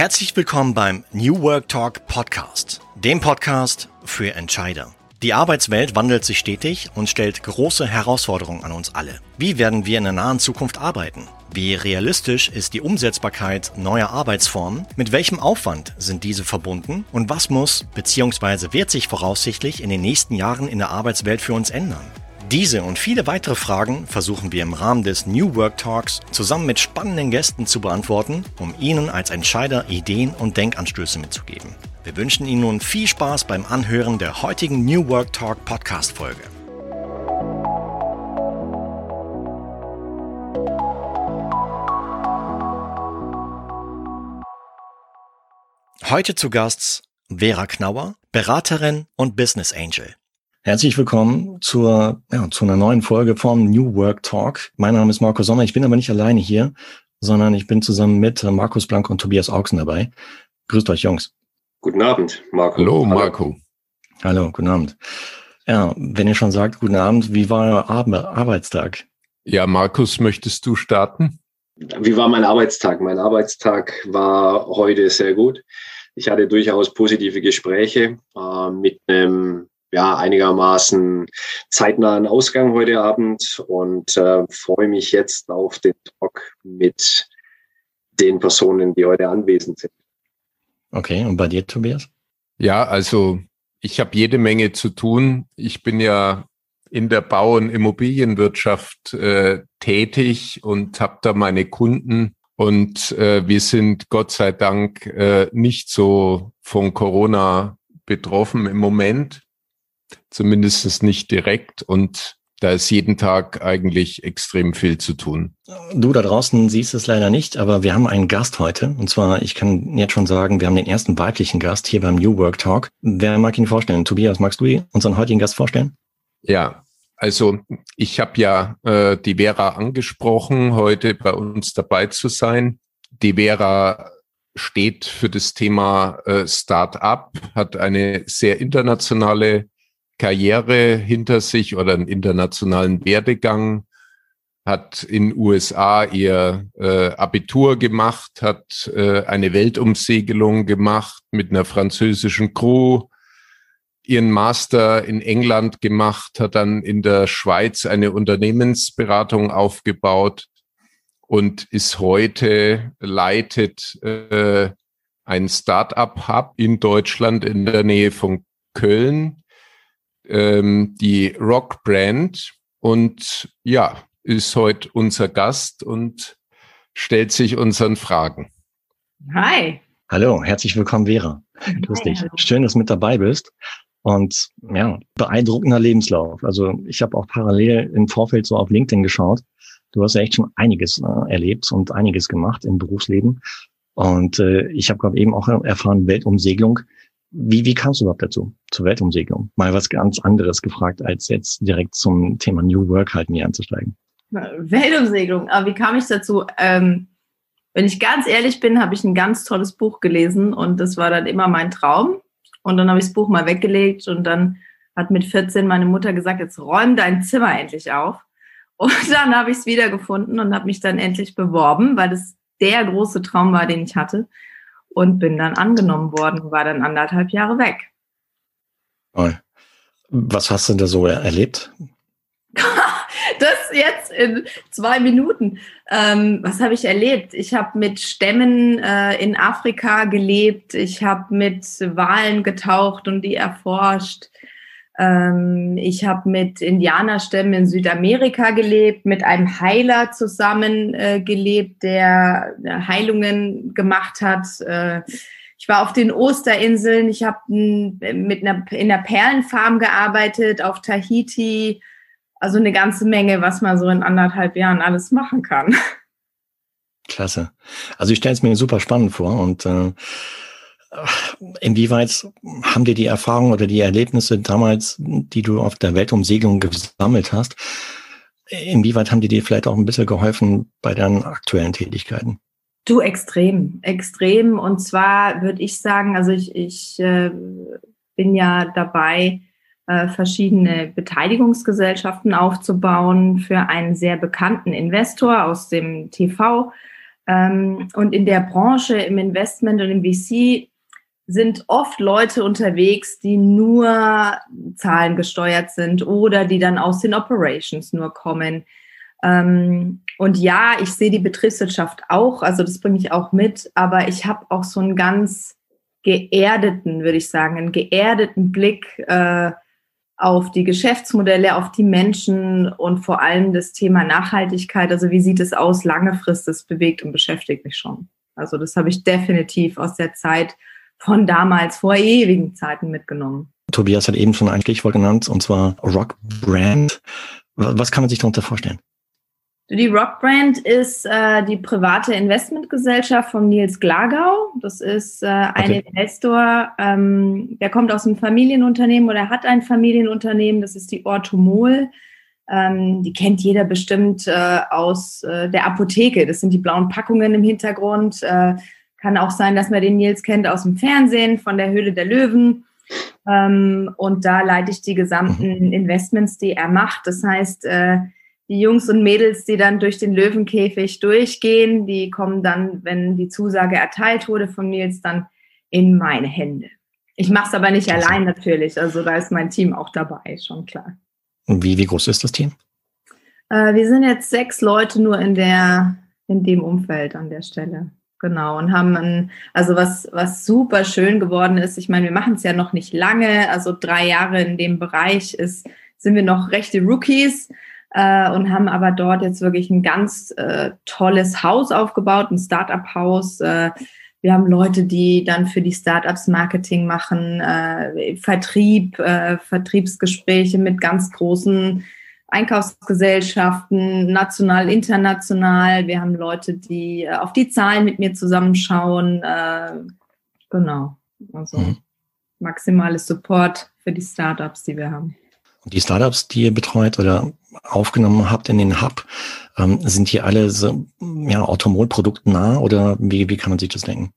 Herzlich willkommen beim New Work Talk Podcast, dem Podcast für Entscheider. Die Arbeitswelt wandelt sich stetig und stellt große Herausforderungen an uns alle. Wie werden wir in der nahen Zukunft arbeiten? Wie realistisch ist die Umsetzbarkeit neuer Arbeitsformen? Mit welchem Aufwand sind diese verbunden? Und was muss bzw. wird sich voraussichtlich in den nächsten Jahren in der Arbeitswelt für uns ändern? Diese und viele weitere Fragen versuchen wir im Rahmen des New Work Talks zusammen mit spannenden Gästen zu beantworten, um Ihnen als Entscheider Ideen und Denkanstöße mitzugeben. Wir wünschen Ihnen nun viel Spaß beim Anhören der heutigen New Work Talk Podcast Folge. Heute zu Gast Vera Knauer, Beraterin und Business Angel. Herzlich willkommen zur, ja, zu einer neuen Folge vom New Work Talk. Mein Name ist Marco Sommer. Ich bin aber nicht alleine hier, sondern ich bin zusammen mit Markus Blank und Tobias Augsen dabei. Grüßt euch, Jungs. Guten Abend, Marco. Hallo, Marco. Hallo, guten Abend. Ja, wenn ihr schon sagt, guten Abend, wie war euer Ar Arbeitstag? Ja, Markus, möchtest du starten? Wie war mein Arbeitstag? Mein Arbeitstag war heute sehr gut. Ich hatte durchaus positive Gespräche äh, mit einem ja, einigermaßen zeitnahen Ausgang heute Abend und äh, freue mich jetzt auf den Talk mit den Personen, die heute anwesend sind. Okay, und bei dir, Tobias? Ja, also ich habe jede Menge zu tun. Ich bin ja in der Bau- und Immobilienwirtschaft äh, tätig und habe da meine Kunden und äh, wir sind Gott sei Dank äh, nicht so von Corona betroffen im Moment, zumindest nicht direkt. Und da ist jeden Tag eigentlich extrem viel zu tun. Du da draußen siehst es leider nicht, aber wir haben einen Gast heute. Und zwar, ich kann jetzt schon sagen, wir haben den ersten weiblichen Gast hier beim New Work Talk. Wer mag ihn vorstellen? Tobias, magst du unseren heutigen Gast vorstellen? Ja, also ich habe ja äh, die Vera angesprochen, heute bei uns dabei zu sein. Die Vera steht für das Thema äh, Start-up, hat eine sehr internationale Karriere hinter sich oder einen internationalen Werdegang, hat in USA ihr äh, Abitur gemacht, hat äh, eine Weltumsegelung gemacht mit einer französischen Crew, ihren Master in England gemacht, hat dann in der Schweiz eine Unternehmensberatung aufgebaut und ist heute leitet äh, ein Start-up-Hub in Deutschland in der Nähe von Köln, ähm, die Rock Brand und ja, ist heute unser Gast und stellt sich unseren Fragen. Hi. Hallo, herzlich willkommen, Vera. Grüß dich. Schön, dass du mit dabei bist. Und ja, beeindruckender Lebenslauf. Also ich habe auch parallel im Vorfeld so auf LinkedIn geschaut. Du hast ja echt schon einiges äh, erlebt und einiges gemacht im Berufsleben. Und äh, ich habe gerade eben auch erfahren, Weltumsegelung. Wie, wie kamst du überhaupt dazu, zur Weltumsegelung? Mal was ganz anderes gefragt, als jetzt direkt zum Thema New Work halt mir anzusteigen. Weltumsegelung, aber wie kam ich dazu? Ähm, wenn ich ganz ehrlich bin, habe ich ein ganz tolles Buch gelesen und das war dann immer mein Traum. Und dann habe ich das Buch mal weggelegt und dann hat mit 14 meine Mutter gesagt, jetzt räum dein Zimmer endlich auf. Und dann habe ich es wiedergefunden und habe mich dann endlich beworben, weil das der große Traum war, den ich hatte. Und bin dann angenommen worden, war dann anderthalb Jahre weg. Was hast du da so erlebt? das jetzt in zwei Minuten. Ähm, was habe ich erlebt? Ich habe mit Stämmen äh, in Afrika gelebt. Ich habe mit Walen getaucht und die erforscht. Ähm, ich habe mit Indianerstämmen in Südamerika gelebt, mit einem Heiler zusammen äh, gelebt, der äh, Heilungen gemacht hat. Äh, ich war auf den Osterinseln, ich habe mit einer in einer Perlenfarm gearbeitet auf Tahiti. Also eine ganze Menge, was man so in anderthalb Jahren alles machen kann. Klasse. Also ich stelle es mir super spannend vor und äh, inwieweit haben dir die Erfahrungen oder die Erlebnisse damals, die du auf der Weltumsegelung gesammelt hast, inwieweit haben die dir vielleicht auch ein bisschen geholfen bei deinen aktuellen Tätigkeiten? Du extrem, extrem. Und zwar würde ich sagen, also ich, ich äh, bin ja dabei, äh, verschiedene Beteiligungsgesellschaften aufzubauen für einen sehr bekannten Investor aus dem TV. Ähm, und in der Branche, im Investment und im VC sind oft Leute unterwegs, die nur Zahlen gesteuert sind oder die dann aus den Operations nur kommen. Ähm, und ja, ich sehe die Betriebswirtschaft auch, also das bringe ich auch mit, aber ich habe auch so einen ganz geerdeten, würde ich sagen, einen geerdeten Blick äh, auf die Geschäftsmodelle, auf die Menschen und vor allem das Thema Nachhaltigkeit. Also wie sieht es aus langfristig? Das bewegt und beschäftigt mich schon. Also das habe ich definitiv aus der Zeit von damals, vor ewigen Zeiten mitgenommen. Tobias hat eben schon ein Stichwort genannt, und zwar Rock Brand. Was kann man sich darunter vorstellen? Die Rockbrand ist äh, die private Investmentgesellschaft von Nils Glagau. Das ist äh, ein okay. Investor, ähm, der kommt aus einem Familienunternehmen oder hat ein Familienunternehmen. Das ist die Orthomol. Ähm, die kennt jeder bestimmt äh, aus äh, der Apotheke. Das sind die blauen Packungen im Hintergrund. Kann auch sein, dass man den Nils kennt aus dem Fernsehen, von der Höhle der Löwen. Ähm, und da leite ich die gesamten mhm. Investments, die er macht. Das heißt, äh, die Jungs und Mädels, die dann durch den Löwenkäfig durchgehen, die kommen dann, wenn die Zusage erteilt wurde von Nils, dann in meine Hände. Ich mache es aber nicht also. allein natürlich, also da ist mein Team auch dabei, schon klar. Wie, wie groß ist das Team? Äh, wir sind jetzt sechs Leute nur in der, in dem Umfeld an der Stelle. Genau, und haben ein, also was, was super schön geworden ist, ich meine, wir machen es ja noch nicht lange, also drei Jahre in dem Bereich ist, sind wir noch rechte Rookies äh, und haben aber dort jetzt wirklich ein ganz äh, tolles Haus aufgebaut, ein Startup-Haus. Äh, wir haben Leute, die dann für die Startups Marketing machen, äh, Vertrieb, äh, Vertriebsgespräche mit ganz großen Einkaufsgesellschaften, national, international. Wir haben Leute, die äh, auf die Zahlen mit mir zusammenschauen. Äh, genau. Also mhm. maximales Support für die Startups, die wir haben. Und die Startups, die ihr betreut oder aufgenommen habt in den Hub, ähm, sind die alle so, ja, nah oder wie, wie kann man sich das denken?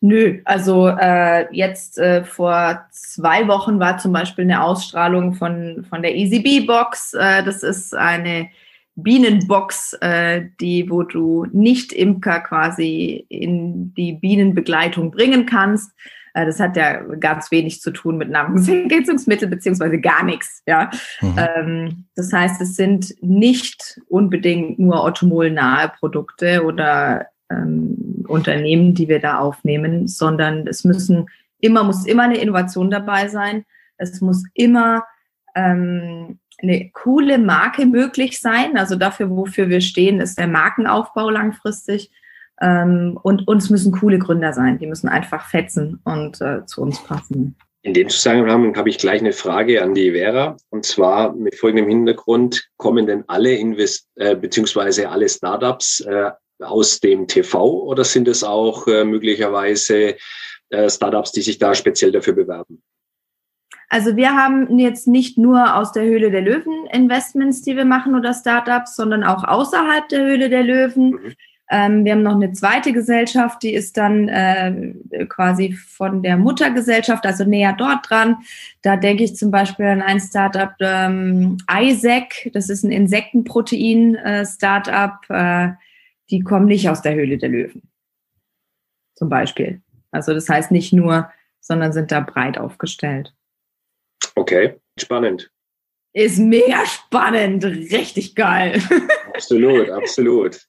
Nö, also äh, jetzt äh, vor zwei Wochen war zum Beispiel eine Ausstrahlung von, von der EasyBee-Box. Äh, das ist eine Bienenbox, äh, die, wo du nicht Imker quasi in die Bienenbegleitung bringen kannst, äh, das hat ja ganz wenig zu tun mit Nahrungsergänzungsmitteln beziehungsweise gar nichts. Ja, mhm. Ähm, das heißt, es sind nicht unbedingt nur automolnahe Produkte oder ähm, Unternehmen, die wir da aufnehmen, sondern es müssen immer muss immer eine Innovation dabei sein. Es muss immer ähm, eine coole Marke möglich sein. Also dafür, wofür wir stehen, ist der Markenaufbau langfristig. Ähm, und uns müssen coole Gründer sein. Die müssen einfach fetzen und äh, zu uns passen. In dem Zusammenhang habe ich gleich eine Frage an die Vera. Und zwar mit folgendem Hintergrund. Kommen denn alle Invest äh, beziehungsweise alle Startups äh, aus dem TV oder sind es auch äh, möglicherweise äh, Startups, die sich da speziell dafür bewerben? Also wir haben jetzt nicht nur aus der Höhle der Löwen Investments, die wir machen oder Startups, sondern auch außerhalb der Höhle der Löwen. Mhm. Ähm, wir haben noch eine zweite Gesellschaft, die ist dann äh, quasi von der Muttergesellschaft, also näher dort dran. Da denke ich zum Beispiel an ein Startup, ähm, Isaac, das ist ein Insektenprotein-Startup. Äh, äh, die kommen nicht aus der Höhle der Löwen. Zum Beispiel. Also das heißt nicht nur, sondern sind da breit aufgestellt. Okay, spannend. Ist mega spannend, richtig geil. Absolut, absolut.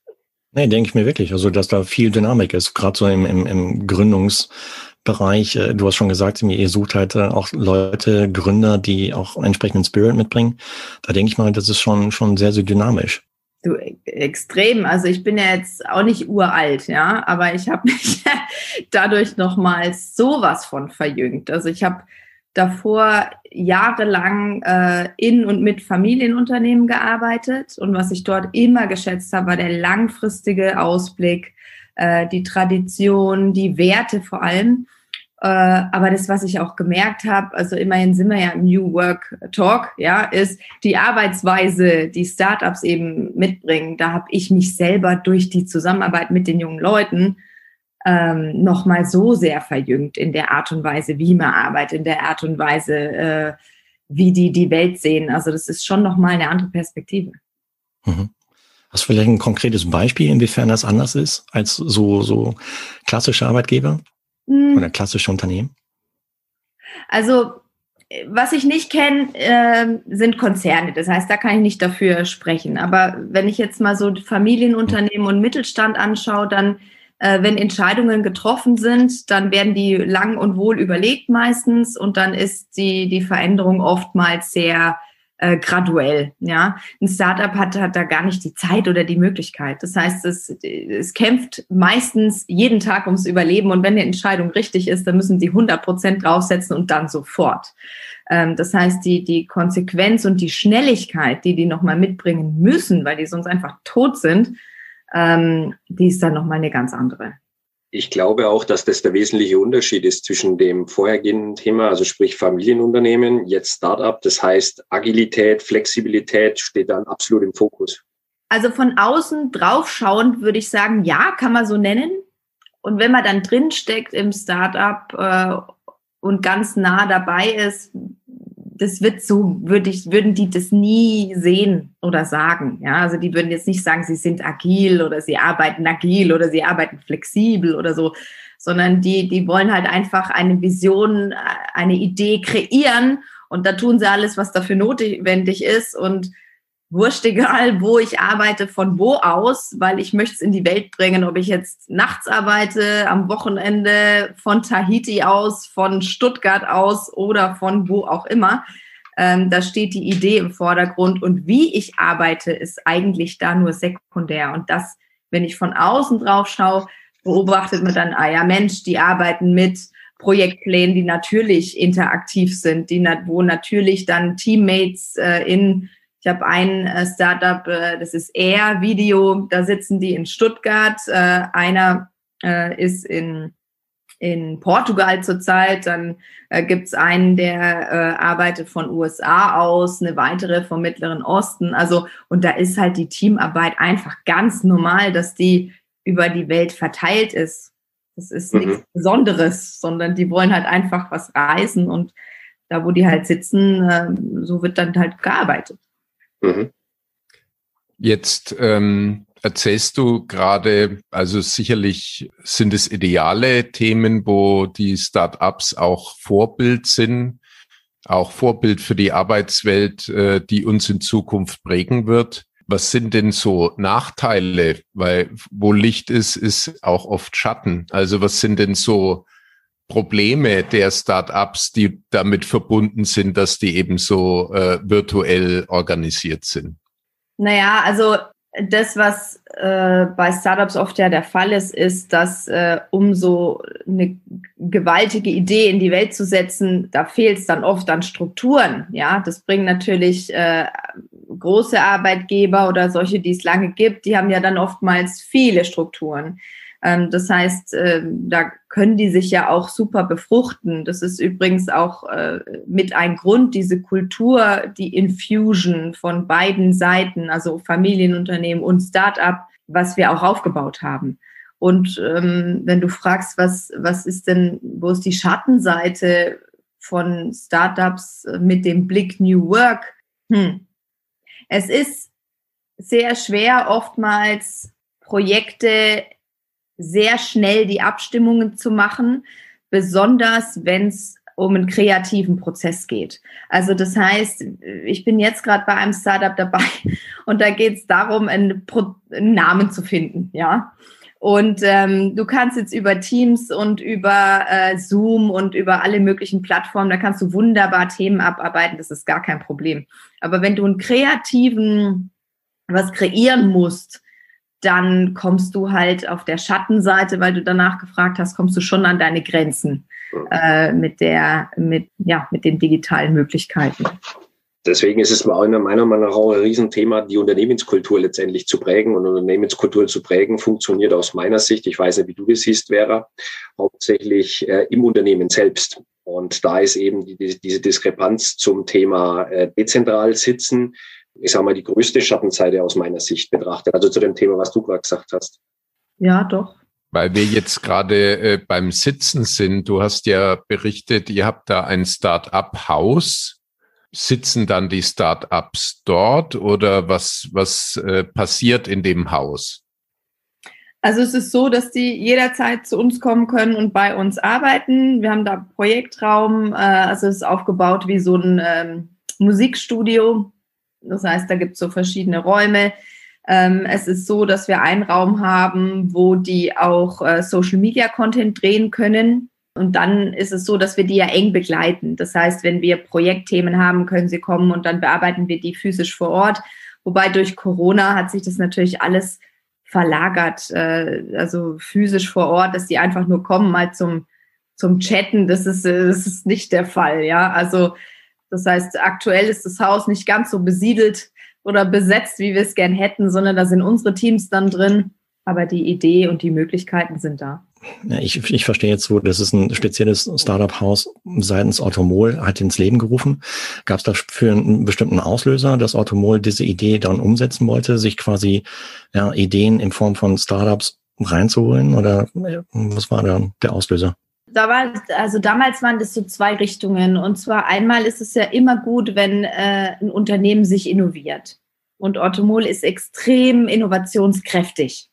Nee, denke ich mir wirklich. Also, dass da viel Dynamik ist, gerade so im, im, im Gründungsbereich. Äh, du hast schon gesagt, ihr sucht halt äh, auch Leute, Gründer, die auch entsprechenden Spirit mitbringen. Da denke ich mal, das ist schon, schon sehr, sehr dynamisch. Du, extrem. Also ich bin ja jetzt auch nicht uralt, ja, aber ich habe mich dadurch nochmals sowas von verjüngt. Also ich habe davor jahrelang äh, in und mit Familienunternehmen gearbeitet und was ich dort immer geschätzt habe, war der langfristige Ausblick, äh, die Tradition, die Werte vor allem. Äh, aber das, was ich auch gemerkt habe, also immerhin sind wir ja im New Work Talk, ja, ist die Arbeitsweise, die Startups eben mitbringen. Da habe ich mich selber durch die Zusammenarbeit mit den jungen Leuten ähm, nochmal so sehr verjüngt in der Art und Weise, wie man arbeitet, in der Art und Weise, äh, wie die die Welt sehen. Also das ist schon nochmal eine andere Perspektive. Mhm. Hast du vielleicht ein konkretes Beispiel, inwiefern das anders ist als so, so klassische Arbeitgeber. Oder klassische Unternehmen? Also, was ich nicht kenne, äh, sind Konzerne. Das heißt, da kann ich nicht dafür sprechen. Aber wenn ich jetzt mal so Familienunternehmen und Mittelstand anschaue, dann, äh, wenn Entscheidungen getroffen sind, dann werden die lang und wohl überlegt meistens und dann ist die, die Veränderung oftmals sehr äh, graduell. Ja, ein Startup hat, hat da gar nicht die Zeit oder die Möglichkeit. Das heißt, es, es kämpft meistens jeden Tag ums Überleben und wenn die Entscheidung richtig ist, dann müssen die 100 Prozent draufsetzen und dann sofort. Ähm, das heißt, die, die Konsequenz und die Schnelligkeit, die die nochmal mitbringen müssen, weil die sonst einfach tot sind, ähm, die ist dann nochmal eine ganz andere. Ich glaube auch, dass das der wesentliche Unterschied ist zwischen dem vorhergehenden Thema, also sprich Familienunternehmen, jetzt Startup. Das heißt, Agilität, Flexibilität steht dann absolut im Fokus. Also von außen draufschauend würde ich sagen, ja, kann man so nennen. Und wenn man dann drinsteckt im Startup äh, und ganz nah dabei ist, das wird so, würde ich, würden die das nie sehen oder sagen. Ja, also die würden jetzt nicht sagen, sie sind agil oder sie arbeiten agil oder sie arbeiten flexibel oder so, sondern die, die wollen halt einfach eine Vision, eine Idee kreieren und da tun sie alles, was dafür notwendig ist und wurscht egal, wo ich arbeite, von wo aus, weil ich möchte es in die Welt bringen, ob ich jetzt nachts arbeite, am Wochenende, von Tahiti aus, von Stuttgart aus oder von wo auch immer. Ähm, da steht die Idee im Vordergrund und wie ich arbeite, ist eigentlich da nur sekundär. Und das, wenn ich von außen drauf schaue, beobachtet man dann, ah ja, Mensch, die arbeiten mit Projektplänen, die natürlich interaktiv sind, die, wo natürlich dann Teammates äh, in ich habe ein äh, Startup, äh, das ist Air Video, da sitzen die in Stuttgart. Äh, einer äh, ist in, in Portugal zurzeit. Dann äh, gibt es einen, der äh, arbeitet von USA aus, eine weitere vom Mittleren Osten. Also, und da ist halt die Teamarbeit einfach ganz normal, dass die über die Welt verteilt ist. Das ist mhm. nichts Besonderes, sondern die wollen halt einfach was reisen und da, wo die halt sitzen, äh, so wird dann halt gearbeitet. Mhm. Jetzt ähm, erzählst du gerade, also sicherlich sind es ideale Themen, wo die Startups auch Vorbild sind, auch Vorbild für die Arbeitswelt, äh, die uns in Zukunft prägen wird. Was sind denn so Nachteile? Weil wo Licht ist, ist auch oft Schatten. Also was sind denn so Probleme der Startups, die damit verbunden sind, dass die eben so äh, virtuell organisiert sind? Naja, also das, was äh, bei Startups oft ja der Fall ist, ist, dass äh, um so eine gewaltige Idee in die Welt zu setzen, da fehlt es dann oft an Strukturen. Ja, das bringen natürlich äh, große Arbeitgeber oder solche, die es lange gibt, die haben ja dann oftmals viele Strukturen. Ähm, das heißt, äh, da können die sich ja auch super befruchten. Das ist übrigens auch äh, mit ein Grund, diese Kultur, die Infusion von beiden Seiten, also Familienunternehmen und Start-up, was wir auch aufgebaut haben. Und ähm, wenn du fragst, was, was ist denn, wo ist die Schattenseite von Startups mit dem Blick New Work? Hm. Es ist sehr schwer, oftmals Projekte sehr schnell die Abstimmungen zu machen, besonders wenn es um einen kreativen Prozess geht. Also das heißt, ich bin jetzt gerade bei einem Startup dabei und da geht es darum, einen, Pro einen, Namen zu finden, ja. Und ähm, du kannst jetzt über Teams und über äh, Zoom und über alle möglichen Plattformen, da kannst du wunderbar Themen abarbeiten, das ist gar kein Problem. Aber wenn du einen kreativen was kreieren musst, dann kommst du halt auf der Schattenseite, weil du danach gefragt hast, kommst du schon an deine Grenzen äh, mit der, mit, ja, mit den digitalen Möglichkeiten. Deswegen ist es meiner Meinung nach auch ein Riesenthema, die Unternehmenskultur letztendlich zu prägen. Und Unternehmenskultur zu prägen funktioniert aus meiner Sicht, ich weiß nicht, wie du das siehst, Vera, hauptsächlich äh, im Unternehmen selbst. Und da ist eben die, diese Diskrepanz zum Thema äh, dezentral sitzen, ich sage mal, die größte Schattenseite aus meiner Sicht betrachtet. Also zu dem Thema, was du gerade gesagt hast. Ja, doch. Weil wir jetzt gerade äh, beim Sitzen sind. Du hast ja berichtet, ihr habt da ein Start-up-Haus. sitzen dann die Start-ups dort oder was, was äh, passiert in dem Haus? Also es ist so, dass die jederzeit zu uns kommen können und bei uns arbeiten. Wir haben da Projektraum, äh, also es ist aufgebaut wie so ein ähm, Musikstudio. Das heißt, da gibt es so verschiedene Räume. Ähm, es ist so, dass wir einen Raum haben, wo die auch äh, Social Media Content drehen können. Und dann ist es so, dass wir die ja eng begleiten. Das heißt, wenn wir Projektthemen haben, können sie kommen und dann bearbeiten wir die physisch vor Ort. Wobei durch Corona hat sich das natürlich alles verlagert, äh, also physisch vor Ort, dass die einfach nur kommen mal zum, zum Chatten. Das ist, äh, das ist nicht der Fall, ja. Also das heißt, aktuell ist das Haus nicht ganz so besiedelt oder besetzt, wie wir es gern hätten, sondern da sind unsere Teams dann drin. Aber die Idee und die Möglichkeiten sind da. Ja, ich, ich verstehe jetzt so, das ist ein spezielles Startup-Haus seitens Automol hat ins Leben gerufen. Gab es dafür einen bestimmten Auslöser, dass Automol diese Idee dann umsetzen wollte, sich quasi ja, Ideen in Form von Startups reinzuholen? Oder was war da der Auslöser? Da war, also damals waren das so zwei Richtungen. Und zwar einmal ist es ja immer gut, wenn äh, ein Unternehmen sich innoviert. Und Automol ist extrem innovationskräftig.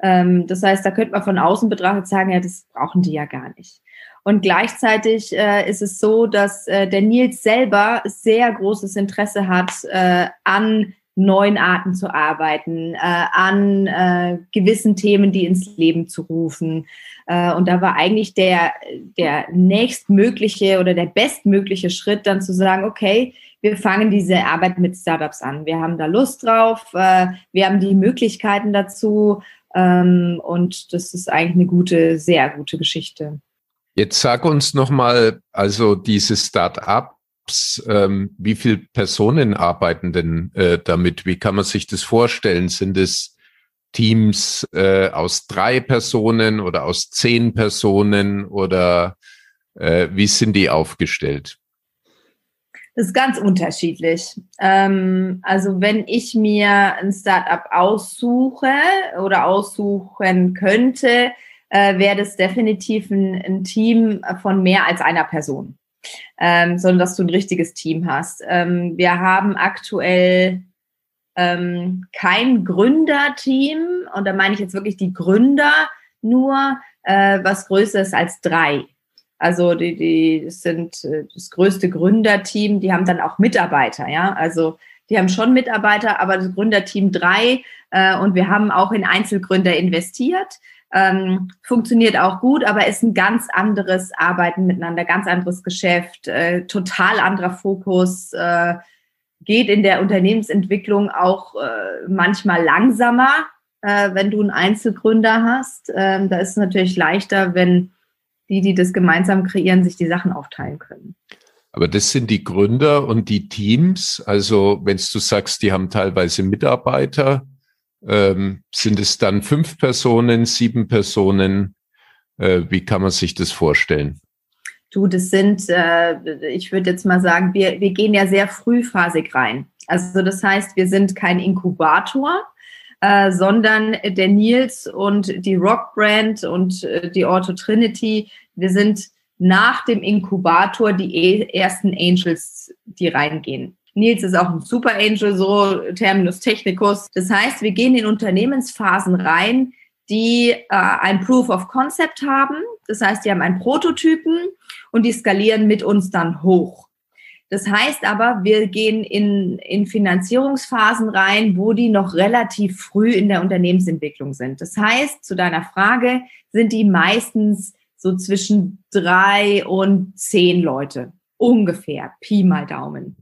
Ähm, das heißt, da könnte man von außen betrachtet sagen, ja, das brauchen die ja gar nicht. Und gleichzeitig äh, ist es so, dass äh, der Nils selber sehr großes Interesse hat äh, an neuen Arten zu arbeiten, äh, an äh, gewissen Themen, die ins Leben zu rufen. Äh, und da war eigentlich der, der nächstmögliche oder der bestmögliche Schritt dann zu sagen, okay, wir fangen diese Arbeit mit Startups an. Wir haben da Lust drauf, äh, wir haben die Möglichkeiten dazu ähm, und das ist eigentlich eine gute, sehr gute Geschichte. Jetzt sag uns nochmal, also diese Start-up ähm, wie viele Personen arbeiten denn äh, damit? Wie kann man sich das vorstellen? Sind es Teams äh, aus drei Personen oder aus zehn Personen oder äh, wie sind die aufgestellt? Das ist ganz unterschiedlich. Ähm, also wenn ich mir ein Startup aussuche oder aussuchen könnte, äh, wäre das definitiv ein, ein, Team von mehr als einer Person, ähm, sondern dass du ein richtiges Team hast. Ähm, wir haben aktuell ähm, kein Gründerteam und da meine ich jetzt wirklich die Gründer nur, äh, was größer ist als drei. Also die, die sind äh, das größte Gründerteam, die haben dann auch Mitarbeiter, ja. Also die haben schon Mitarbeiter, aber das Gründerteam drei äh, und wir haben auch in Einzelgründer investiert. Ähm, funktioniert auch gut, aber ist ein ganz anderes Arbeiten miteinander, ganz anderes Geschäft, äh, total anderer Fokus, äh, geht in der Unternehmensentwicklung auch äh, manchmal langsamer, äh, wenn du einen Einzelgründer hast. Ähm, da ist es natürlich leichter, wenn die, die das gemeinsam kreieren, sich die Sachen aufteilen können. Aber das sind die Gründer und die Teams. Also wenn du sagst, die haben teilweise Mitarbeiter, ähm, sind es dann fünf Personen, sieben Personen? Äh, wie kann man sich das vorstellen? Du, das sind, äh, ich würde jetzt mal sagen, wir, wir gehen ja sehr frühphasig rein. Also das heißt, wir sind kein Inkubator, äh, sondern der Nils und die Rock Brand und äh, die Auto Trinity, wir sind nach dem Inkubator die e ersten Angels, die reingehen. Nils ist auch ein Super Angel, so Terminus technicus. Das heißt, wir gehen in Unternehmensphasen rein, die äh, ein Proof of Concept haben. Das heißt, die haben einen Prototypen und die skalieren mit uns dann hoch. Das heißt aber, wir gehen in, in Finanzierungsphasen rein, wo die noch relativ früh in der Unternehmensentwicklung sind. Das heißt, zu deiner Frage, sind die meistens so zwischen drei und zehn Leute. Ungefähr. Pi mal Daumen.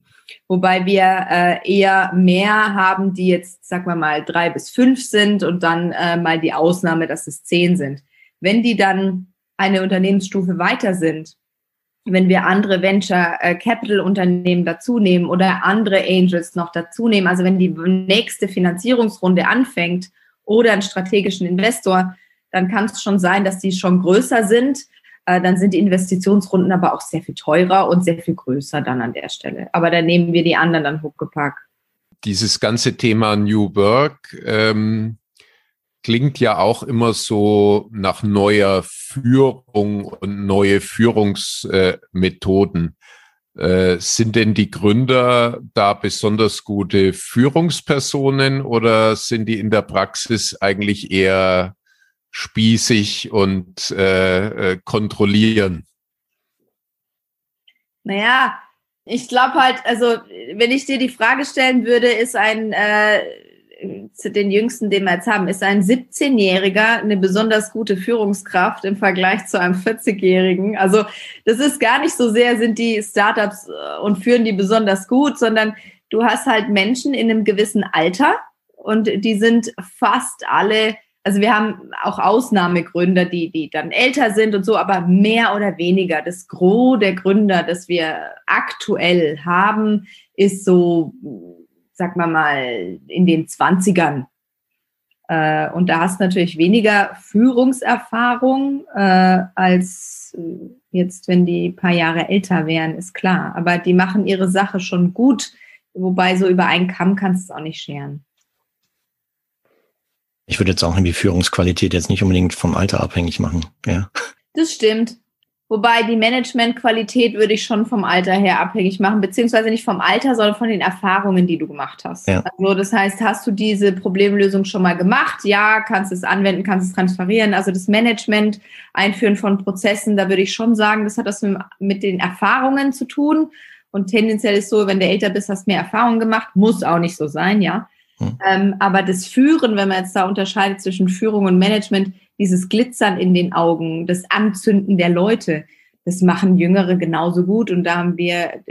Wobei wir äh, eher mehr haben, die jetzt, sag mal mal, drei bis fünf sind und dann äh, mal die Ausnahme, dass es zehn sind. Wenn die dann eine Unternehmensstufe weiter sind, wenn wir andere Venture äh, Capital Unternehmen dazu nehmen oder andere Angels noch dazu nehmen, also wenn die nächste Finanzierungsrunde anfängt oder einen strategischen Investor, dann kann es schon sein, dass die schon größer sind. Äh, dann sind die Investitionsrunden aber auch sehr viel teurer und sehr viel größer dann an der Stelle. Aber dann nehmen wir die anderen dann hochgepackt. Dieses ganze Thema New Work, ähm, klingt ja auch immer so nach neuer Führung und neue Führungsmethoden. Äh, sind denn die Gründer da besonders gute Führungspersonen oder sind die in der Praxis eigentlich eher spießig und äh, äh, kontrollieren? Naja, ich glaube halt, also wenn ich dir die Frage stellen würde, ist ein äh, zu den jüngsten, den wir jetzt haben, ist ein 17-Jähriger eine besonders gute Führungskraft im Vergleich zu einem 40-Jährigen. Also das ist gar nicht so sehr, sind die Startups äh, und führen die besonders gut, sondern du hast halt Menschen in einem gewissen Alter und die sind fast alle, also wir haben auch Ausnahmegründer, die, die dann älter sind und so, aber mehr oder weniger das Gros der Gründer, das wir aktuell haben, ist so sag mal mal, in den 20ern. Äh, und da hast du natürlich weniger Führungserfahrung äh, als äh, jetzt, wenn die paar Jahre älter wären, ist klar. Aber die machen ihre Sache schon gut, wobei so über einen Kamm kannst du es auch nicht scheren. Ich würde jetzt auch die Führungsqualität jetzt nicht unbedingt vom Alter abhängig machen. Ja. Das stimmt. Wobei die Managementqualität würde ich schon vom Alter her abhängig machen, beziehungsweise nicht vom Alter, sondern von den Erfahrungen, die du gemacht hast. Ja. Also das heißt, hast du diese Problemlösung schon mal gemacht? Ja, kannst es anwenden, kannst es transferieren. Also das Management, Einführen von Prozessen, da würde ich schon sagen, das hat das mit den Erfahrungen zu tun. Und tendenziell ist so, wenn du älter bist, hast du mehr Erfahrung gemacht. Muss auch nicht so sein, ja. Hm. Ähm, aber das Führen, wenn man jetzt da unterscheidet zwischen Führung und Management, dieses Glitzern in den Augen, das Anzünden der Leute, das machen Jüngere genauso gut. Und da haben wir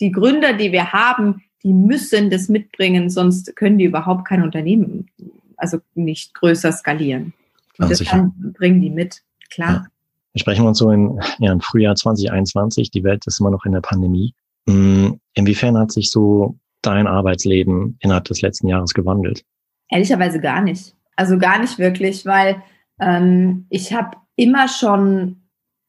die Gründer, die wir haben, die müssen das mitbringen, sonst können die überhaupt kein Unternehmen, also nicht größer skalieren. Und das bringen die mit, klar. Ja. Wir sprechen uns so in, ja, im Frühjahr 2021. Die Welt ist immer noch in der Pandemie. Hm, inwiefern hat sich so dein Arbeitsleben innerhalb des letzten Jahres gewandelt? Ehrlicherweise gar nicht. Also gar nicht wirklich, weil ähm, ich habe immer schon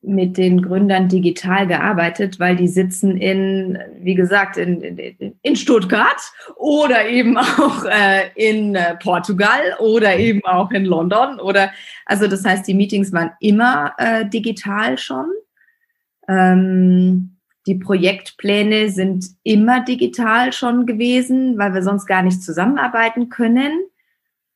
mit den Gründern digital gearbeitet, weil die sitzen in, wie gesagt, in, in, in Stuttgart oder eben auch äh, in äh, Portugal oder eben auch in London oder also das heißt, die Meetings waren immer äh, digital schon. Ähm, die Projektpläne sind immer digital schon gewesen, weil wir sonst gar nicht zusammenarbeiten können.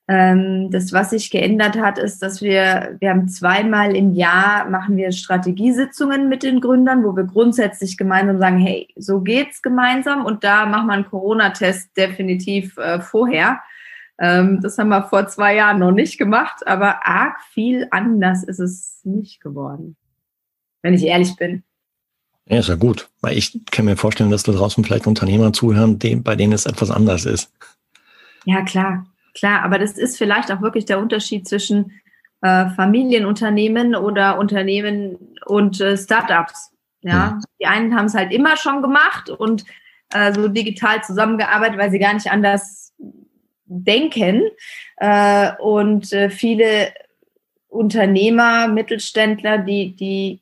Ähm, das, was sich geändert hat, ist, dass wir, wir haben zweimal im Jahr machen wir Strategiesitzungen mit den Gründern, wo wir grundsätzlich gemeinsam sagen, hey, so geht's gemeinsam und da machen wir einen Corona-Test definitiv äh, vorher. Ähm, das haben wir vor zwei Jahren noch nicht gemacht, aber arg viel anders ist es nicht geworden, wenn ich ehrlich bin. Ja, ist ja gut, weil ich kann mir vorstellen, dass da draußen vielleicht Unternehmer zuhören, bei denen es etwas anders ist. Ja, klar. Klar, aber das ist vielleicht auch wirklich der Unterschied zwischen äh, Familienunternehmen oder Unternehmen und äh, Startups. Ja, mhm. die einen haben es halt immer schon gemacht und äh, so digital zusammengearbeitet, weil sie gar nicht anders denken. Äh, und äh, viele Unternehmer, Mittelständler, die, die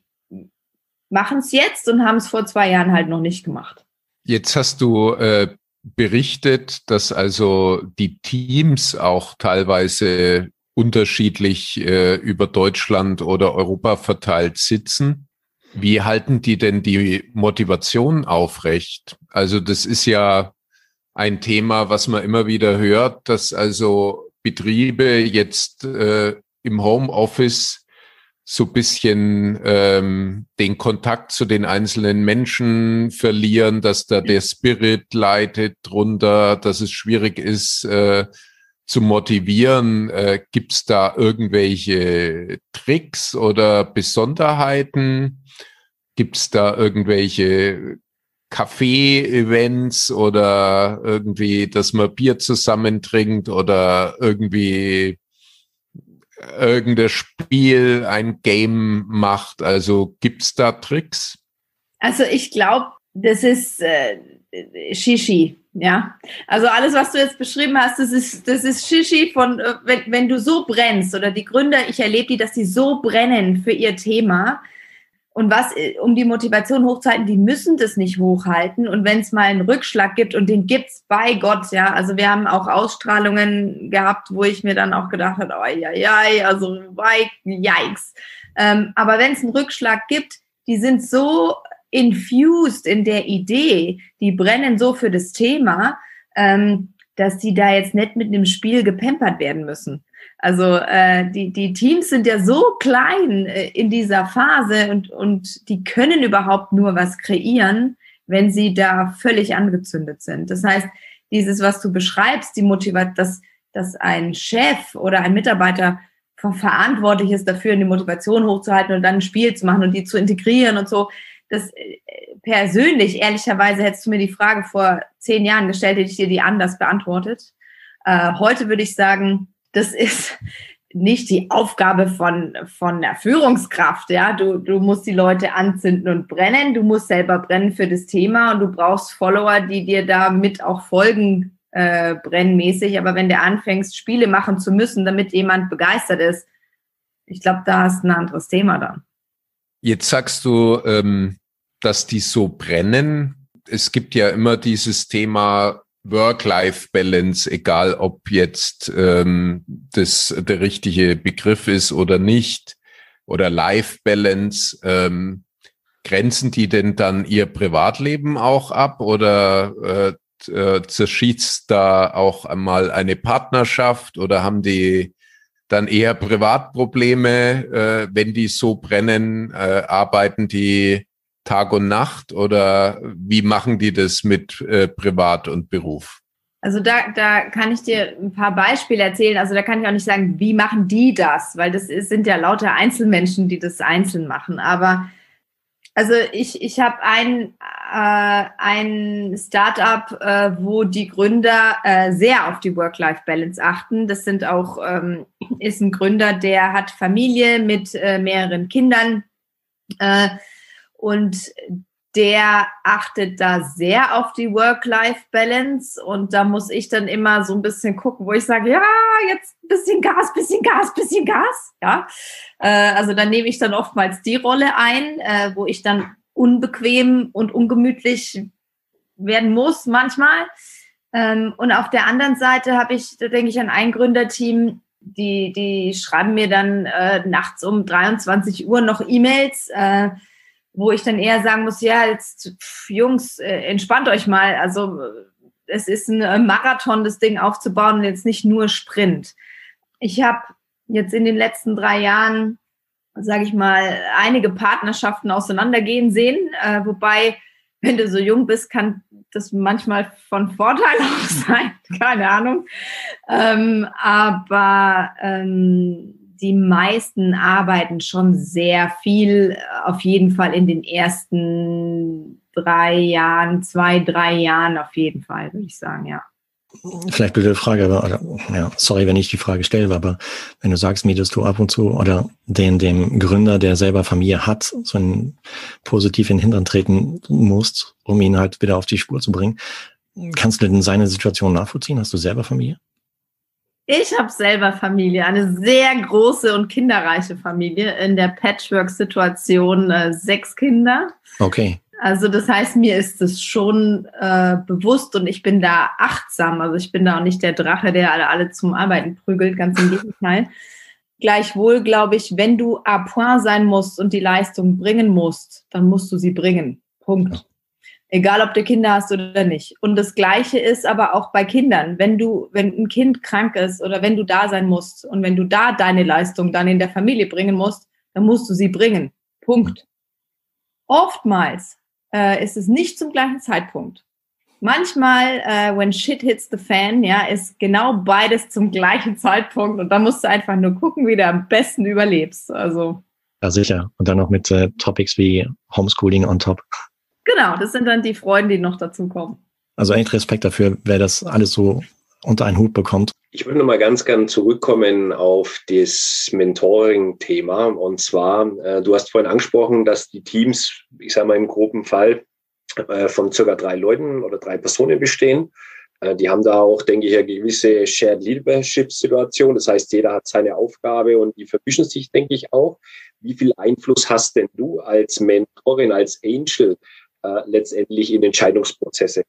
machen es jetzt und haben es vor zwei Jahren halt noch nicht gemacht. Jetzt hast du äh, berichtet, dass also die Teams auch teilweise unterschiedlich äh, über Deutschland oder Europa verteilt sitzen. Wie halten die denn die Motivation aufrecht? Also das ist ja ein Thema, was man immer wieder hört, dass also Betriebe jetzt äh, im Homeoffice so bisschen ähm, den Kontakt zu den einzelnen Menschen verlieren, dass da der Spirit leitet drunter, dass es schwierig ist äh, zu motivieren. Äh, Gibt es da irgendwelche Tricks oder Besonderheiten? Gibt es da irgendwelche Kaffee-Events oder irgendwie, dass man Bier zusammen trinkt oder irgendwie irgendein Spiel, ein Game macht? Also gibt's da Tricks? Also ich glaube, das ist äh, Shishi, ja. Also alles, was du jetzt beschrieben hast, das ist, das ist Shishi von, äh, wenn, wenn du so brennst oder die Gründer, ich erlebe die, dass die so brennen für ihr Thema, und was, äh, um die Motivation hochzuhalten, die müssen das nicht hochhalten. Und wenn es mal einen Rückschlag gibt, und den gibt's bei Gott, ja, also wir haben auch Ausstrahlungen gehabt, wo ich mir dann auch gedacht habe, oh, ja, ja, also, yikes. Ähm, aber wenn es einen Rückschlag gibt, die sind so infused in der Idee, die brennen so für das Thema, ähm, dass die da jetzt nicht mit einem Spiel gepempert werden müssen. Also äh, die, die Teams sind ja so klein äh, in dieser Phase und, und die können überhaupt nur was kreieren, wenn sie da völlig angezündet sind. Das heißt, dieses, was du beschreibst, die Motivation, dass, dass ein Chef oder ein Mitarbeiter verantwortlich ist dafür, die Motivation hochzuhalten und dann ein Spiel zu machen und die zu integrieren und so. Das äh, persönlich, ehrlicherweise, hättest du mir die Frage vor zehn Jahren gestellt, hätte ich dir die anders beantwortet. Äh, heute würde ich sagen, das ist nicht die Aufgabe von, von der Führungskraft. Ja, du, du musst die Leute anzünden und brennen. Du musst selber brennen für das Thema und du brauchst Follower, die dir da mit auch folgen, äh, brennmäßig. Aber wenn du anfängst, Spiele machen zu müssen, damit jemand begeistert ist, ich glaube, da ist ein anderes Thema dann. Jetzt sagst du, ähm, dass die so brennen. Es gibt ja immer dieses Thema Work-Life-Balance, egal ob jetzt ähm, das der richtige Begriff ist oder nicht, oder Life-Balance. Ähm, grenzen die denn dann ihr Privatleben auch ab oder äh, äh, zerschießt da auch einmal eine Partnerschaft oder haben die dann eher Privatprobleme, äh, wenn die so brennen, äh, arbeiten die Tag und Nacht oder wie machen die das mit äh, Privat und Beruf? Also da, da kann ich dir ein paar Beispiele erzählen. Also da kann ich auch nicht sagen, wie machen die das, weil das ist, sind ja lauter Einzelmenschen, die das einzeln machen. Aber also ich, ich habe ein, äh, ein Startup, äh, wo die Gründer äh, sehr auf die Work-Life-Balance achten. Das sind auch, ähm, ist ein Gründer, der hat Familie mit äh, mehreren Kindern. Und der achtet da sehr auf die Work-Life-Balance und da muss ich dann immer so ein bisschen gucken, wo ich sage, ja, jetzt bisschen Gas, bisschen Gas, bisschen Gas, ja. Äh, also dann nehme ich dann oftmals die Rolle ein, äh, wo ich dann unbequem und ungemütlich werden muss manchmal. Ähm, und auf der anderen Seite habe ich, da denke ich an ein Gründerteam, die, die schreiben mir dann äh, nachts um 23 Uhr noch E-Mails, äh, wo ich dann eher sagen muss, ja, jetzt pff, Jungs, äh, entspannt euch mal. Also es ist ein äh, Marathon, das Ding aufzubauen und jetzt nicht nur Sprint. Ich habe jetzt in den letzten drei Jahren, sage ich mal, einige Partnerschaften auseinandergehen sehen, äh, wobei wenn du so jung bist, kann das manchmal von Vorteil auch sein, keine Ahnung. Ähm, aber ähm, die meisten arbeiten schon sehr viel, auf jeden Fall in den ersten drei Jahren, zwei, drei Jahren auf jeden Fall, würde ich sagen, ja. Vielleicht blöde Frage, aber ja, sorry, wenn ich die Frage stelle, aber wenn du sagst dass du ab und zu oder den dem Gründer, der selber Familie hat, so ein positiv in den Hintern treten musst, um ihn halt wieder auf die Spur zu bringen, kannst du denn seine Situation nachvollziehen? Hast du selber Familie? Ich habe selber Familie, eine sehr große und kinderreiche Familie in der Patchwork-Situation, äh, sechs Kinder. Okay. Also das heißt, mir ist es schon äh, bewusst und ich bin da achtsam. Also ich bin da auch nicht der Drache, der alle, alle zum Arbeiten prügelt, ganz im Gegenteil. Gleichwohl glaube ich, wenn du à point sein musst und die Leistung bringen musst, dann musst du sie bringen. Punkt. Egal, ob du Kinder hast oder nicht. Und das Gleiche ist aber auch bei Kindern. Wenn du, wenn ein Kind krank ist oder wenn du da sein musst und wenn du da deine Leistung dann in der Familie bringen musst, dann musst du sie bringen. Punkt. Oftmals äh, ist es nicht zum gleichen Zeitpunkt. Manchmal, äh, when shit hits the fan, ja, ist genau beides zum gleichen Zeitpunkt und da musst du einfach nur gucken, wie du am besten überlebst. Also. Ja, sicher. Und dann noch mit äh, Topics wie Homeschooling on top. Genau, das sind dann die Freunde, die noch dazu kommen. Also echt Respekt dafür, wer das alles so unter einen Hut bekommt. Ich würde nochmal ganz gern zurückkommen auf das Mentoring-Thema. Und zwar, äh, du hast vorhin angesprochen, dass die Teams, ich sage mal im groben Fall, äh, von circa drei Leuten oder drei Personen bestehen. Äh, die haben da auch, denke ich, eine gewisse Shared Leadership-Situation. Das heißt, jeder hat seine Aufgabe und die vermischen sich, denke ich, auch. Wie viel Einfluss hast denn du als Mentorin, als Angel äh, letztendlich in Entscheidungsprozesse?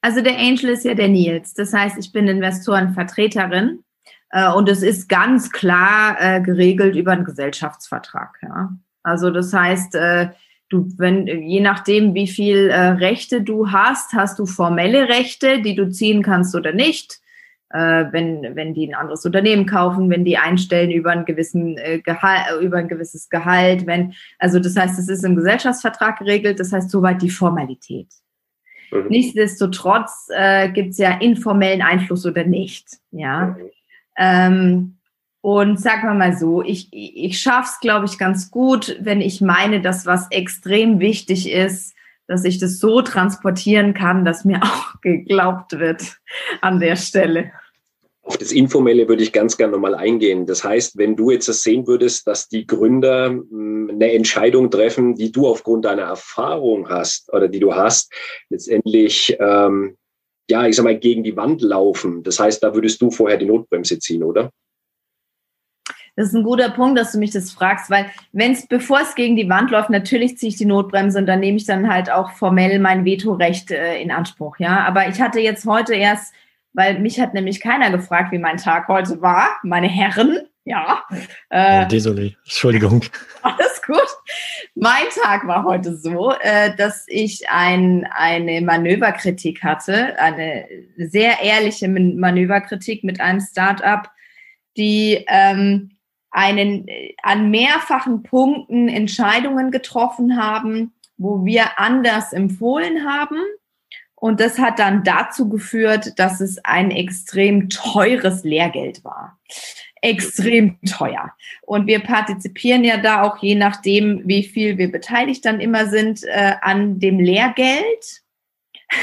Also der Angel ist ja der Nils. Das heißt, ich bin Investorenvertreterin äh, und es ist ganz klar äh, geregelt über einen Gesellschaftsvertrag. Ja? Also das heißt, äh, du, wenn, je nachdem, wie viel äh, Rechte du hast, hast du formelle Rechte, die du ziehen kannst oder nicht. Äh, wenn, wenn die ein anderes Unternehmen kaufen, wenn die einstellen über einen gewissen äh, Gehalt, äh, über ein gewisses Gehalt, wenn, also das heißt, es ist im Gesellschaftsvertrag geregelt, das heißt soweit die Formalität. Mhm. Nichtsdestotrotz äh, gibt es ja informellen Einfluss oder nicht. Ja. Mhm. Ähm, und sagen wir mal so, ich, ich schaffe es, glaube ich, ganz gut, wenn ich meine, dass was extrem wichtig ist, dass ich das so transportieren kann, dass mir auch geglaubt wird an der Stelle. Auf das Informelle würde ich ganz gerne nochmal eingehen. Das heißt, wenn du jetzt das sehen würdest, dass die Gründer hm, eine Entscheidung treffen, die du aufgrund deiner Erfahrung hast oder die du hast, letztendlich, ähm, ja, ich sag mal, gegen die Wand laufen. Das heißt, da würdest du vorher die Notbremse ziehen, oder? Das ist ein guter Punkt, dass du mich das fragst, weil wenn es, bevor es gegen die Wand läuft, natürlich ziehe ich die Notbremse und dann nehme ich dann halt auch formell mein Vetorecht äh, in Anspruch, ja. Aber ich hatte jetzt heute erst, weil mich hat nämlich keiner gefragt, wie mein Tag heute war, meine Herren, ja. Äh, oh, Desolé, Entschuldigung. Alles gut. Mein Tag war heute so, äh, dass ich ein, eine Manöverkritik hatte, eine sehr ehrliche Manöverkritik mit einem Startup, die ähm, einen, äh, an mehrfachen Punkten Entscheidungen getroffen haben, wo wir anders empfohlen haben. Und das hat dann dazu geführt, dass es ein extrem teures Lehrgeld war. Extrem teuer. Und wir partizipieren ja da auch je nachdem, wie viel wir beteiligt dann immer sind, äh, an dem Lehrgeld.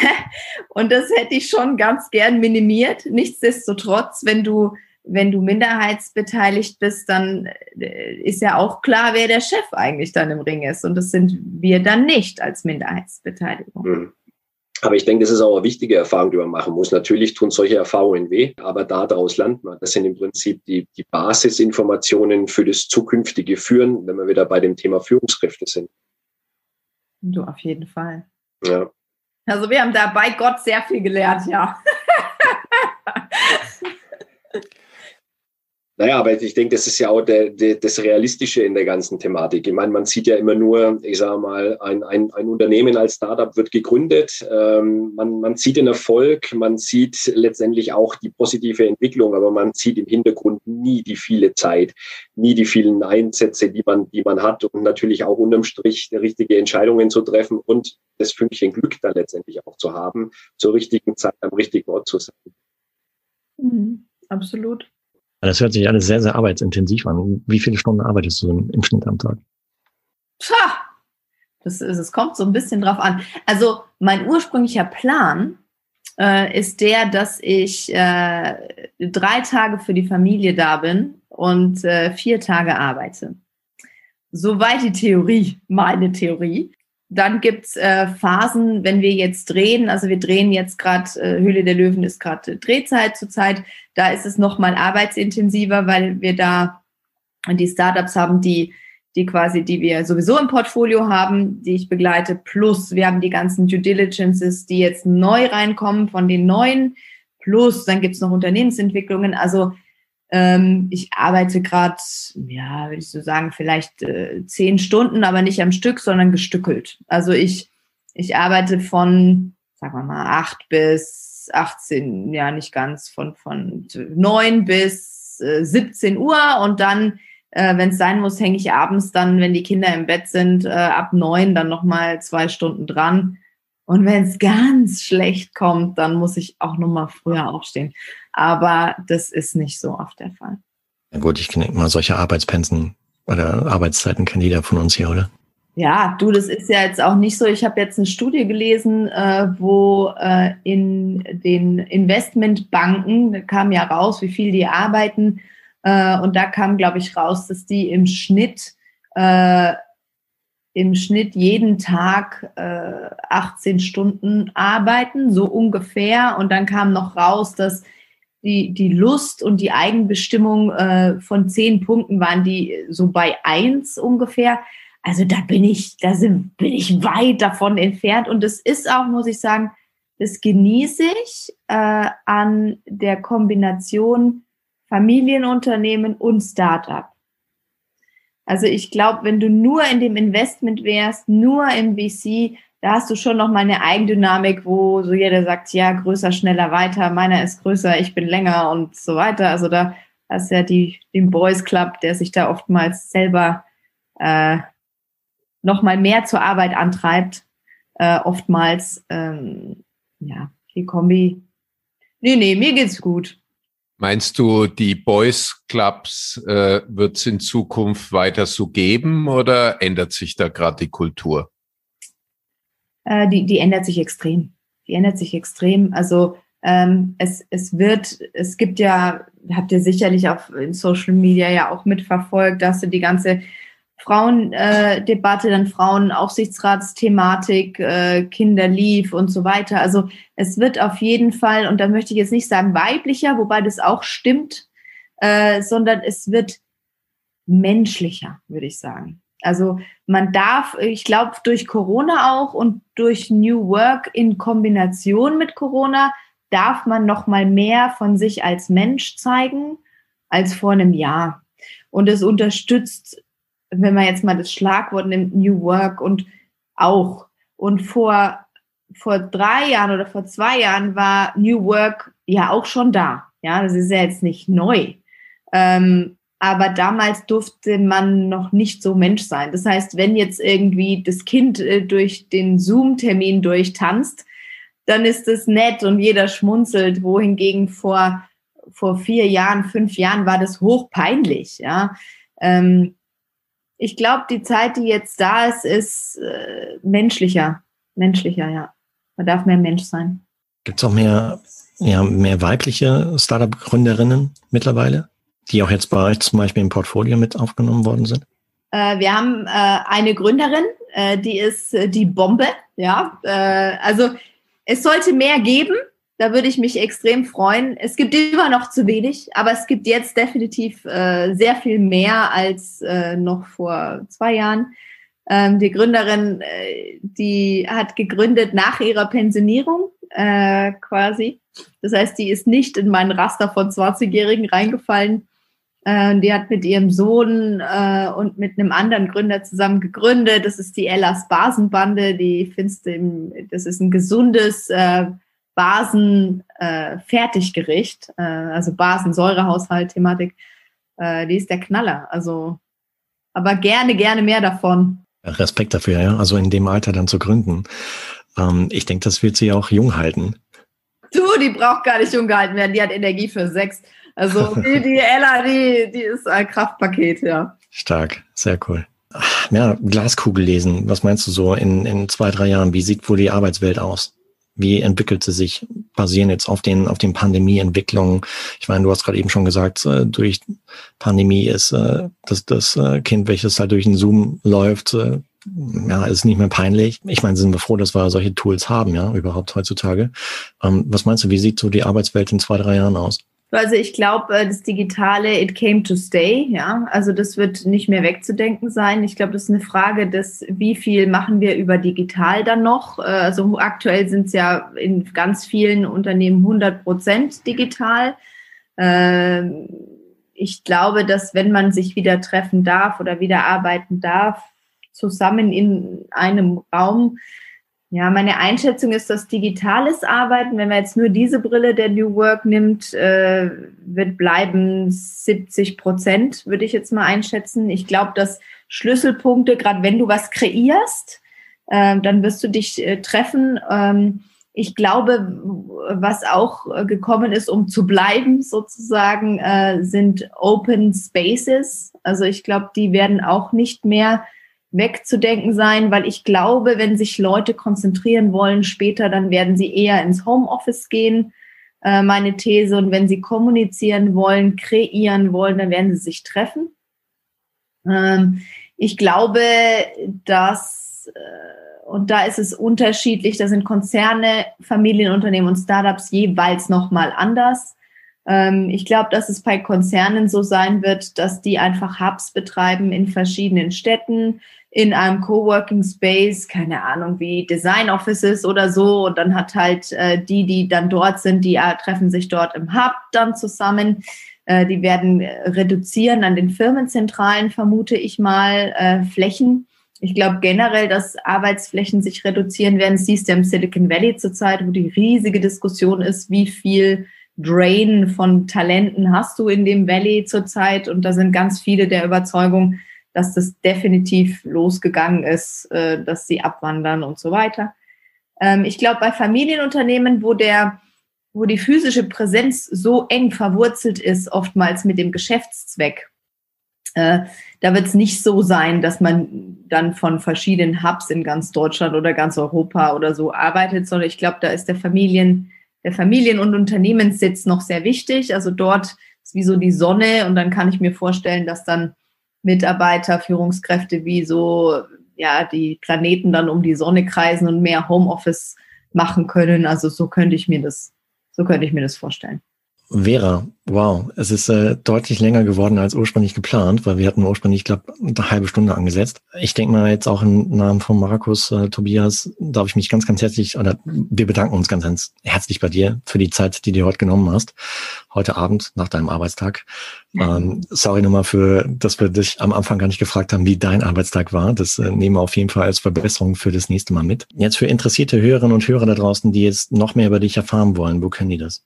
Und das hätte ich schon ganz gern minimiert. Nichtsdestotrotz, wenn du wenn du minderheitsbeteiligt bist, dann äh, ist ja auch klar, wer der Chef eigentlich dann im Ring ist. Und das sind wir dann nicht als Minderheitsbeteiligung. Hm. Aber ich denke, das ist auch eine wichtige Erfahrung, die man machen muss. Natürlich tun solche Erfahrungen weh, aber daraus lernt man. Das sind im Prinzip die, die Basisinformationen für das zukünftige Führen, wenn wir wieder bei dem Thema Führungskräfte sind. Du, auf jeden Fall. Ja. Also wir haben da bei Gott sehr viel gelernt, ja. Naja, aber ich denke, das ist ja auch der, der, das Realistische in der ganzen Thematik. Ich meine, man sieht ja immer nur, ich sage mal, ein, ein, ein Unternehmen als Startup wird gegründet. Ähm, man, man sieht den Erfolg, man sieht letztendlich auch die positive Entwicklung, aber man sieht im Hintergrund nie die viele Zeit, nie die vielen Einsätze, die man, die man hat und natürlich auch unterm Strich richtige Entscheidungen zu treffen und das Fünkchen Glück dann letztendlich auch zu haben, zur richtigen Zeit am richtigen Ort zu sein. Mhm, absolut. Das hört sich alles sehr, sehr arbeitsintensiv an. Wie viele Stunden arbeitest du im, Schnitt am Tag? Tja, das ist, es kommt so ein bisschen drauf an. Also mein ursprünglicher Plan äh, ist der, dass ich äh, drei Tage für die Familie da bin und äh, vier Tage arbeite. Soweit die Theorie, meine Theorie. Dann gibt's äh, Phasen, wenn wir jetzt drehen, also wir drehen jetzt gerade, äh, Höhle der Löwen ist gerade Drehzeit zurzeit, da ist es nochmal arbeitsintensiver, weil wir da die Startups haben, die, die quasi, die wir sowieso im Portfolio haben, die ich begleite, plus wir haben die ganzen Due Diligences, die jetzt neu reinkommen von den neuen, plus dann gibt's noch Unternehmensentwicklungen. Also ähm, ich arbeite gerade, ja, würde ich so sagen, vielleicht äh, zehn Stunden, aber nicht am Stück, sondern gestückelt. Also ich, ich arbeite von, sagen wir mal, acht bis 18, ja, nicht ganz, von, von neun bis äh, 17 Uhr und dann, äh, wenn es sein muss, hänge ich abends dann, wenn die Kinder im Bett sind, äh, ab neun dann nochmal zwei Stunden dran. Und wenn es ganz schlecht kommt, dann muss ich auch nochmal früher aufstehen. Aber das ist nicht so oft der Fall. Ja gut, ich kenne mal solche Arbeitspensen oder Arbeitszeiten kennt jeder von uns hier, oder? Ja, du, das ist ja jetzt auch nicht so. Ich habe jetzt eine Studie gelesen, äh, wo äh, in den Investmentbanken, da kam ja raus, wie viel die arbeiten. Äh, und da kam, glaube ich, raus, dass die im Schnitt äh, im Schnitt jeden Tag äh, 18 Stunden arbeiten, so ungefähr. Und dann kam noch raus, dass die, die Lust und die Eigenbestimmung äh, von zehn Punkten waren die so bei eins ungefähr. Also da bin ich, da sind, bin ich weit davon entfernt. Und das ist auch, muss ich sagen, das genieße ich äh, an der Kombination Familienunternehmen und Startup Also ich glaube, wenn du nur in dem Investment wärst, nur im VC, da hast du schon noch mal eine Eigendynamik, wo so jeder sagt, ja, größer, schneller, weiter, meiner ist größer, ich bin länger und so weiter. Also da hast du ja die, den Boys Club, der sich da oftmals selber äh, noch mal mehr zur Arbeit antreibt. Äh, oftmals, ähm, ja, die Kombi. Nee, nee, mir geht's gut. Meinst du, die Boys Clubs äh, wird es in Zukunft weiter so geben oder ändert sich da gerade die Kultur? Äh, die, die ändert sich extrem. Die ändert sich extrem. Also ähm, es, es wird, es gibt ja, habt ihr sicherlich auf in Social Media ja auch mitverfolgt, dass du die ganze Frauendebatte, dann Frauenaufsichtsratsthematik, äh, Kinder lief und so weiter. Also es wird auf jeden Fall, und da möchte ich jetzt nicht sagen weiblicher, wobei das auch stimmt, äh, sondern es wird menschlicher, würde ich sagen. Also man darf, ich glaube, durch Corona auch und durch New Work in Kombination mit Corona darf man noch mal mehr von sich als Mensch zeigen als vor einem Jahr. Und es unterstützt wenn man jetzt mal das Schlagwort nimmt, New Work und auch. Und vor, vor drei Jahren oder vor zwei Jahren war New Work ja auch schon da. Ja, das ist ja jetzt nicht neu. Ähm, aber damals durfte man noch nicht so Mensch sein. Das heißt, wenn jetzt irgendwie das Kind äh, durch den Zoom-Termin durchtanzt, dann ist es nett und jeder schmunzelt, wohingegen vor, vor vier Jahren, fünf Jahren war das hochpeinlich. Ja. Ähm, ich glaube, die Zeit, die jetzt da ist, ist äh, menschlicher. Menschlicher, ja. Man darf mehr Mensch sein. Gibt es auch mehr, ja, mehr weibliche Startup-Gründerinnen mittlerweile, die auch jetzt bei euch zum Beispiel im Portfolio mit aufgenommen worden sind? Äh, wir haben äh, eine Gründerin, äh, die ist äh, die Bombe. Ja, äh, also es sollte mehr geben. Da würde ich mich extrem freuen. Es gibt immer noch zu wenig, aber es gibt jetzt definitiv äh, sehr viel mehr als äh, noch vor zwei Jahren. Ähm, die Gründerin, äh, die hat gegründet nach ihrer Pensionierung äh, quasi. Das heißt, die ist nicht in meinen Raster von 20-Jährigen reingefallen. Äh, die hat mit ihrem Sohn äh, und mit einem anderen Gründer zusammen gegründet. Das ist die Ellas Basenbande. Die findest du im, das ist ein gesundes äh, Basen-Fertiggericht, äh, äh, also Basen-Säurehaushalt-Thematik, äh, die ist der Knaller. Also, aber gerne, gerne mehr davon. Respekt dafür, ja. Also in dem Alter dann zu gründen. Ähm, ich denke, das wird sie auch jung halten. Du, die braucht gar nicht jung gehalten werden. Die hat Energie für sechs. Also die, die Ella, die, die ist ein Kraftpaket, ja. Stark, sehr cool. Ja, Glaskugel lesen. Was meinst du so in, in zwei, drei Jahren? Wie sieht wohl die Arbeitswelt aus? Wie entwickelt sie sich, basieren jetzt auf den, auf den Pandemieentwicklungen? Ich meine, du hast gerade eben schon gesagt, äh, durch Pandemie ist äh, das, das äh, Kind, welches halt durch den Zoom läuft, äh, ja, ist nicht mehr peinlich. Ich meine, sind wir froh, dass wir solche Tools haben, ja, überhaupt heutzutage. Ähm, was meinst du, wie sieht so die Arbeitswelt in zwei, drei Jahren aus? Also ich glaube, äh, das Digitale, it came to stay, ja. Also das wird nicht mehr wegzudenken sein. Ich glaube, das ist eine Frage des, wie viel machen wir über digital dann noch? Äh, also aktuell sind es ja in ganz vielen Unternehmen 100 Prozent digital. Ähm, ich glaube, dass wenn man sich wieder treffen darf oder wieder arbeiten darf, zusammen in einem Raum, ja, meine Einschätzung ist, dass digitales Arbeiten, wenn man jetzt nur diese Brille der New Work nimmt, äh, wird bleiben 70 Prozent, würde ich jetzt mal einschätzen. Ich glaube, dass Schlüsselpunkte, gerade wenn du was kreierst, äh, dann wirst du dich äh, treffen. Ähm, ich glaube, was auch äh, gekommen ist, um zu bleiben sozusagen, äh, sind Open Spaces. Also ich glaube, die werden auch nicht mehr wegzudenken sein, weil ich glaube, wenn sich Leute konzentrieren wollen später, dann werden sie eher ins Homeoffice gehen, äh, meine These. Und wenn sie kommunizieren wollen, kreieren wollen, dann werden sie sich treffen. Ähm, ich glaube, dass, äh, und da ist es unterschiedlich, da sind Konzerne, Familienunternehmen und Startups jeweils nochmal anders. Ähm, ich glaube, dass es bei Konzernen so sein wird, dass die einfach Hubs betreiben in verschiedenen Städten, in einem Coworking Space, keine Ahnung, wie Design Offices oder so. Und dann hat halt äh, die, die dann dort sind, die äh, treffen sich dort im Hub dann zusammen. Äh, die werden reduzieren an den Firmenzentralen, vermute ich mal, äh, Flächen. Ich glaube generell, dass Arbeitsflächen sich reduzieren werden. Siehst du im Silicon Valley zurzeit, wo die riesige Diskussion ist, wie viel Drain von Talenten hast du in dem Valley zurzeit. Und da sind ganz viele der Überzeugung, dass das definitiv losgegangen ist, äh, dass sie abwandern und so weiter. Ähm, ich glaube, bei Familienunternehmen, wo der, wo die physische Präsenz so eng verwurzelt ist, oftmals mit dem Geschäftszweck, äh, da wird es nicht so sein, dass man dann von verschiedenen Hubs in ganz Deutschland oder ganz Europa oder so arbeitet, sondern ich glaube, da ist der Familien, der Familien- und Unternehmenssitz noch sehr wichtig. Also dort ist wie so die Sonne und dann kann ich mir vorstellen, dass dann Mitarbeiter, Führungskräfte wie so, ja, die Planeten dann um die Sonne kreisen und mehr Homeoffice machen können. Also so könnte ich mir das, so könnte ich mir das vorstellen. Vera, wow, es ist äh, deutlich länger geworden als ursprünglich geplant, weil wir hatten ursprünglich, ich glaube, eine halbe Stunde angesetzt. Ich denke mal jetzt auch im Namen von Markus, äh, Tobias, darf ich mich ganz, ganz herzlich, oder wir bedanken uns ganz, ganz herzlich bei dir für die Zeit, die du heute genommen hast, heute Abend nach deinem Arbeitstag. Ähm, sorry nochmal für, dass wir dich am Anfang gar nicht gefragt haben, wie dein Arbeitstag war. Das äh, nehmen wir auf jeden Fall als Verbesserung für das nächste Mal mit. Jetzt für interessierte Hörerinnen und Hörer da draußen, die jetzt noch mehr über dich erfahren wollen, wo können die das?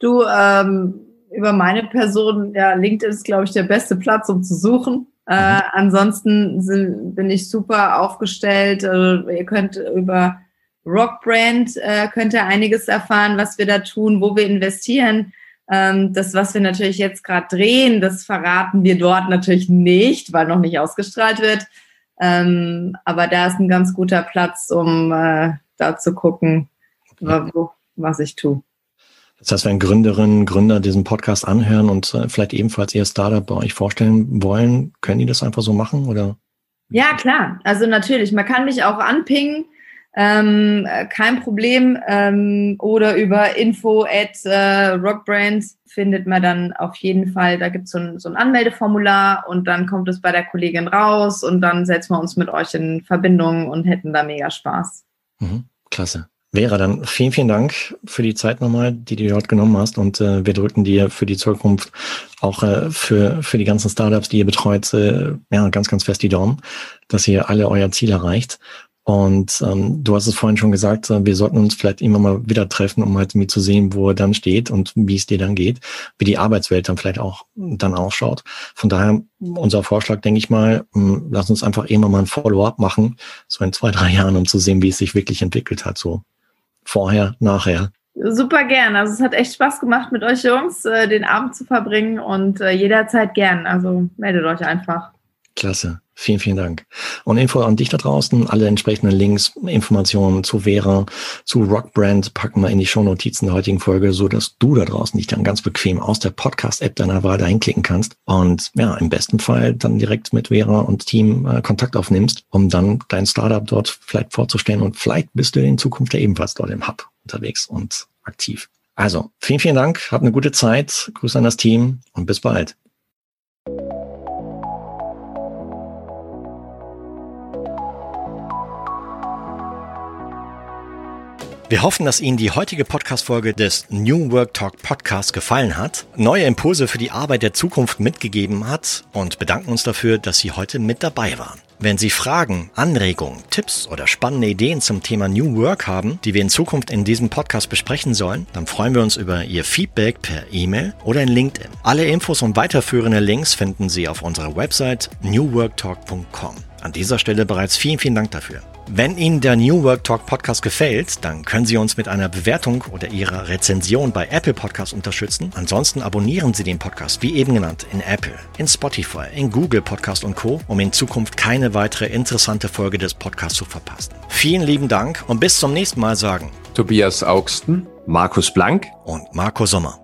Du, ähm, über meine Person, ja, LinkedIn ist, glaube ich, der beste Platz, um zu suchen. Äh, mhm. ansonsten sind, bin ich super aufgestellt. Also, ihr könnt über Rockbrand äh, könnt ihr einiges erfahren, was wir da tun, wo wir investieren. Ähm, das, was wir natürlich jetzt gerade drehen, das verraten wir dort natürlich nicht, weil noch nicht ausgestrahlt wird. Ähm, aber da ist ein ganz guter Platz, um äh, da zu gucken, wo, was ich tue. Das heißt, wenn Gründerinnen, Gründer diesen Podcast anhören und äh, vielleicht ebenfalls ihr Startup bei euch vorstellen wollen, können die das einfach so machen oder? Ja, klar. Also natürlich, man kann mich auch anpingen. Ähm, kein Problem. Ähm, oder über info at äh, rockbrands findet man dann auf jeden Fall, da gibt so es so ein Anmeldeformular und dann kommt es bei der Kollegin raus und dann setzen wir uns mit euch in Verbindung und hätten da mega Spaß. Mhm, klasse. Vera, dann vielen, vielen Dank für die Zeit nochmal, die du dort genommen hast. Und äh, wir drücken dir für die Zukunft auch äh, für, für die ganzen Startups, die ihr betreut, äh, ja, ganz, ganz fest die Daumen, dass ihr alle euer Ziel erreicht. Und ähm, du hast es vorhin schon gesagt, äh, wir sollten uns vielleicht immer mal wieder treffen, um halt mit zu sehen, wo er dann steht und wie es dir dann geht, wie die Arbeitswelt dann vielleicht auch dann ausschaut. Von daher unser Vorschlag, denke ich mal, mh, lass uns einfach immer mal ein Follow-up machen, so in zwei, drei Jahren, um zu sehen, wie es sich wirklich entwickelt hat. So vorher, nachher. Super gern. Also es hat echt Spaß gemacht mit euch Jungs, äh, den Abend zu verbringen und äh, jederzeit gern. Also meldet euch einfach. Klasse. Vielen, vielen Dank. Und Info an dich da draußen, alle entsprechenden Links, Informationen zu Vera, zu Rockbrand packen wir in die Shownotizen der heutigen Folge, so dass du da draußen dich dann ganz bequem aus der Podcast-App deiner Wahl dahin klicken kannst und ja, im besten Fall dann direkt mit Vera und Team äh, Kontakt aufnimmst, um dann dein Startup dort vielleicht vorzustellen und vielleicht bist du in Zukunft ja ebenfalls dort im Hub unterwegs und aktiv. Also, vielen, vielen Dank, habt eine gute Zeit, Grüße an das Team und bis bald. Wir hoffen, dass Ihnen die heutige Podcast-Folge des New Work Talk Podcast gefallen hat, neue Impulse für die Arbeit der Zukunft mitgegeben hat und bedanken uns dafür, dass Sie heute mit dabei waren. Wenn Sie Fragen, Anregungen, Tipps oder spannende Ideen zum Thema New Work haben, die wir in Zukunft in diesem Podcast besprechen sollen, dann freuen wir uns über Ihr Feedback per E-Mail oder in LinkedIn. Alle Infos und weiterführende Links finden Sie auf unserer Website newworktalk.com. An dieser Stelle bereits vielen, vielen Dank dafür. Wenn Ihnen der New Work Talk Podcast gefällt, dann können Sie uns mit einer Bewertung oder Ihrer Rezension bei Apple Podcasts unterstützen. Ansonsten abonnieren Sie den Podcast, wie eben genannt, in Apple, in Spotify, in Google Podcast und Co., um in Zukunft keine weitere interessante Folge des Podcasts zu verpassen. Vielen lieben Dank und bis zum nächsten Mal sagen Tobias Augsten, Markus Blank und Marco Sommer.